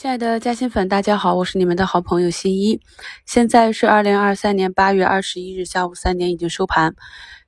亲爱的嘉兴粉，大家好，我是你们的好朋友新一。现在是二零二三年八月二十一日下午三点，已经收盘。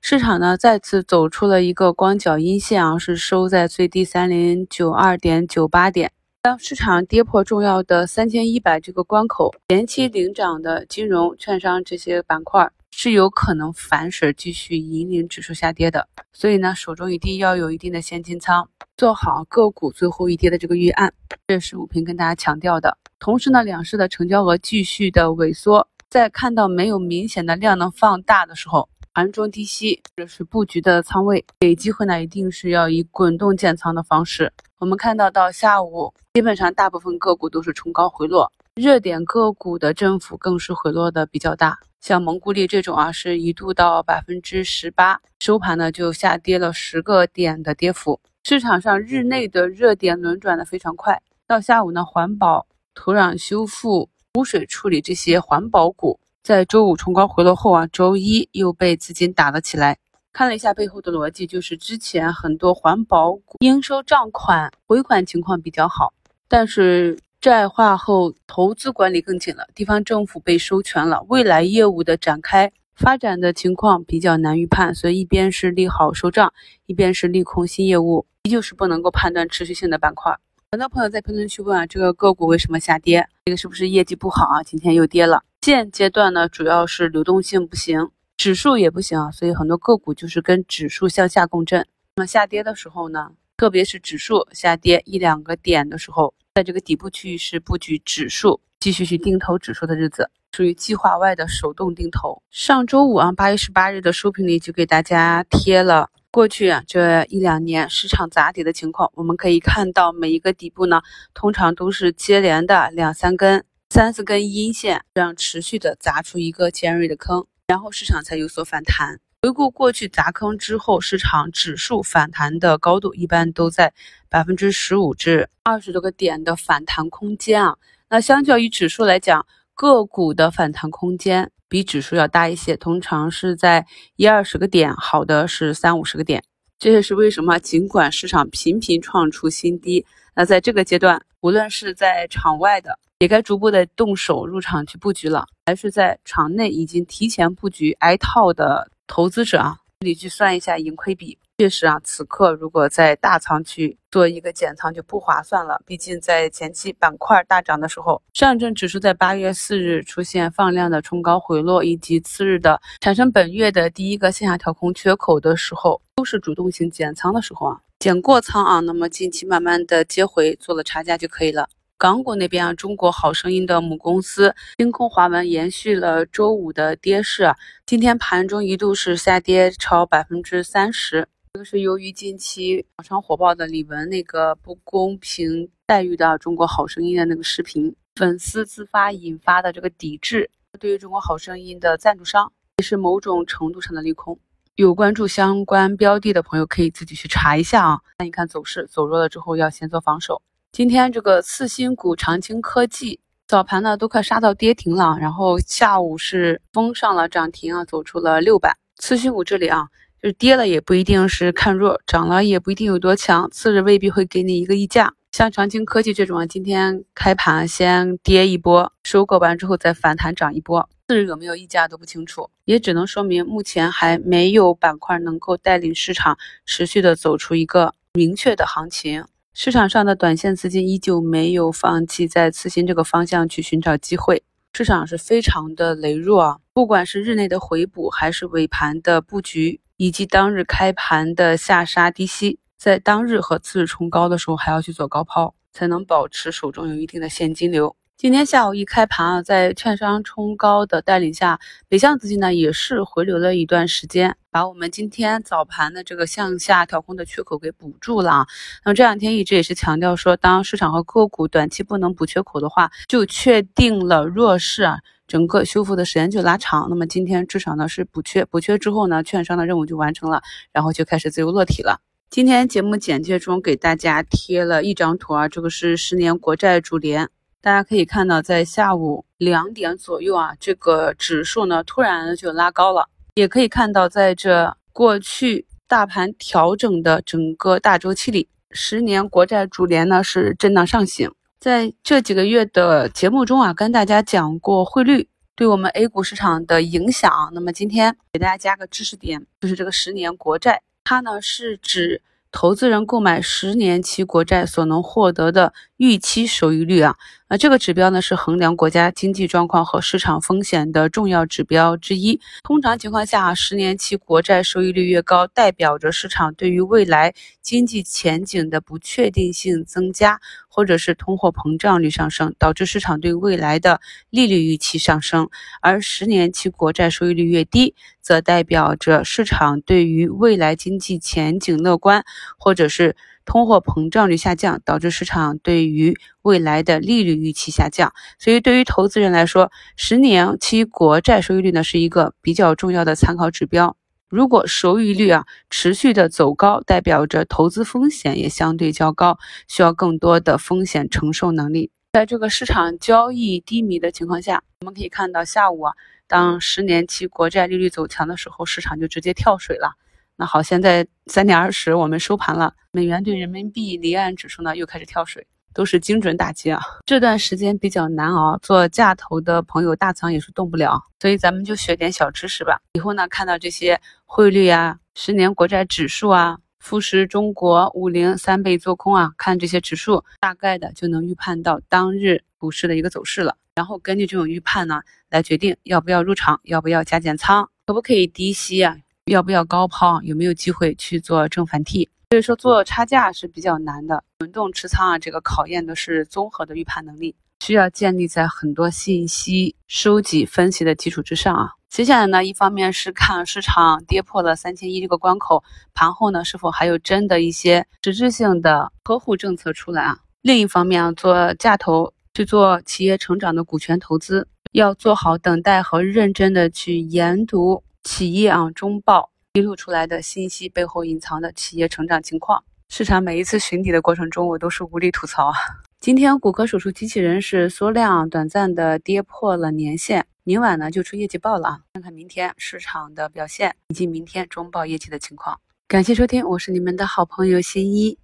市场呢再次走出了一个光脚阴线啊，是收在最低三零九二点九八点。当市场跌破重要的三千一百这个关口，前期领涨的金融、券商这些板块是有可能反水继续引领指数下跌的。所以呢，手中一定要有一定的现金仓。做好个股最后一跌的这个预案，这是武平跟大家强调的。同时呢，两市的成交额继续的萎缩，在看到没有明显的量能放大的时候，盘中低吸这是布局的仓位，给机会呢，一定是要以滚动建仓的方式。我们看到到下午，基本上大部分个股都是冲高回落，热点个股的振幅更是回落的比较大，像蒙古力这种啊，是一度到百分之十八，收盘呢就下跌了十个点的跌幅。市场上日内的热点轮转的非常快，到下午呢，环保、土壤修复、污水处理这些环保股在周五冲高回落后啊，周一又被资金打了起来。看了一下背后的逻辑，就是之前很多环保股应收账款回款情况比较好，但是债化后投资管理更紧了，地方政府被收权了，未来业务的展开。发展的情况比较难预判，所以一边是利好收账，一边是利空新业务，依旧是不能够判断持续性的板块。很多朋友在评论区问啊，这个个股为什么下跌？这个是不是业绩不好啊？今天又跌了。现阶段呢，主要是流动性不行，指数也不行啊，所以很多个股就是跟指数向下共振。那么下跌的时候呢，特别是指数下跌一两个点的时候，在这个底部区域是布局指数，继续去定投指数的日子。属于计划外的手动定投。上周五啊，八月十八日的收评里就给大家贴了过去啊这一两年市场砸底的情况。我们可以看到，每一个底部呢，通常都是接连的两三根、三四根阴线，这样持续的砸出一个尖锐的坑，然后市场才有所反弹。回顾过去砸坑之后，市场指数反弹的高度一般都在百分之十五至二十多个点的反弹空间啊。那相较于指数来讲，个股的反弹空间比指数要大一些，通常是在一二十个点，好的是三五十个点。这也是为什么，尽管市场频频创出新低，那在这个阶段，无论是在场外的，也该逐步的动手入场去布局了，还是在场内已经提前布局挨套的投资者啊，这里去算一下盈亏比。确实啊，此刻如果在大仓去做一个减仓就不划算了。毕竟在前期板块大涨的时候，上证指数在八月四日出现放量的冲高回落，以及次日的产生本月的第一个线下调空缺口的时候，都是主动性减仓的时候啊，减过仓啊，那么近期慢慢的接回做了差价就可以了。港股那边啊，中国好声音的母公司星空华文延续了周五的跌势，今天盘中一度是下跌超百分之三十。这个是由于近期网上火爆的李玟那个不公平待遇的《中国好声音》的那个视频，粉丝自发引发的这个抵制，对于《中国好声音》的赞助商也是某种程度上的利空。有关注相关标的的朋友可以自己去查一下啊。看一看走势，走弱了之后要先做防守。今天这个次新股长青科技早盘呢都快杀到跌停了，然后下午是封上了涨停啊，走出了六板。次新股这里啊。就是跌了也不一定是看弱，涨了也不一定有多强，次日未必会给你一个溢价。像长青科技这种啊，今天开盘先跌一波，收购完之后再反弹涨一波，次日有没有溢价都不清楚，也只能说明目前还没有板块能够带领市场持续的走出一个明确的行情。市场上的短线资金依旧没有放弃在次新这个方向去寻找机会，市场是非常的羸弱啊，不管是日内的回补还是尾盘的布局。以及当日开盘的下杀低吸，在当日和次日冲高的时候，还要去做高抛，才能保持手中有一定的现金流。今天下午一开盘啊，在券商冲高的带领下，北向资金呢也是回流了一段时间，把我们今天早盘的这个向下调控的缺口给补住了啊。那么这两天一直也是强调说，当市场和个股短期不能补缺口的话，就确定了弱势啊。整个修复的时间就拉长，那么今天至少呢是补缺，补缺之后呢，券商的任务就完成了，然后就开始自由落体了。今天节目简介中给大家贴了一张图啊，这个是十年国债主联，大家可以看到，在下午两点左右啊，这个指数呢突然就拉高了，也可以看到，在这过去大盘调整的整个大周期里，十年国债主联呢是震荡上行。在这几个月的节目中啊，跟大家讲过汇率对我们 A 股市场的影响。那么今天给大家加个知识点，就是这个十年国债，它呢是指。投资人购买十年期国债所能获得的预期收益率啊，那这个指标呢是衡量国家经济状况和市场风险的重要指标之一。通常情况下，十年期国债收益率越高，代表着市场对于未来经济前景的不确定性增加，或者是通货膨胀率上升，导致市场对未来的利率预期上升。而十年期国债收益率越低，则代表着市场对于未来经济前景乐观。或者是通货膨胀率下降，导致市场对于未来的利率预期下降。所以，对于投资人来说，十年期国债收益率呢是一个比较重要的参考指标。如果收益率啊持续的走高，代表着投资风险也相对较高，需要更多的风险承受能力。在这个市场交易低迷的情况下，我们可以看到下午啊，当十年期国债利率走强的时候，市场就直接跳水了。那好，现在三点二十，我们收盘了。美元对人民币离岸指数呢又开始跳水，都是精准打击啊！这段时间比较难熬，做价投的朋友大仓也是动不了，所以咱们就学点小知识吧。以后呢，看到这些汇率啊、十年国债指数啊、富时中国五零三倍做空啊，看这些指数，大概的就能预判到当日股市的一个走势了。然后根据这种预判呢，来决定要不要入场，要不要加减仓，可不可以低吸啊？要不要高抛？有没有机会去做正反 T？所以说做差价是比较难的。轮动持仓啊，这个考验的是综合的预判能力，需要建立在很多信息收集分析的基础之上啊。接下来呢，一方面是看市场跌破了三千一这个关口，盘后呢是否还有真的一些实质性的呵护政策出来啊？另一方面啊，做价投去做企业成长的股权投资，要做好等待和认真的去研读。企业啊，中报披露出来的信息背后隐藏的企业成长情况，市场每一次寻底的过程中，我都是无力吐槽啊。今天骨科手术机器人是缩量短暂的跌破了年线，明晚呢就出业绩报了啊，看看明天市场的表现以及明天中报业绩的情况。感谢收听，我是你们的好朋友新一。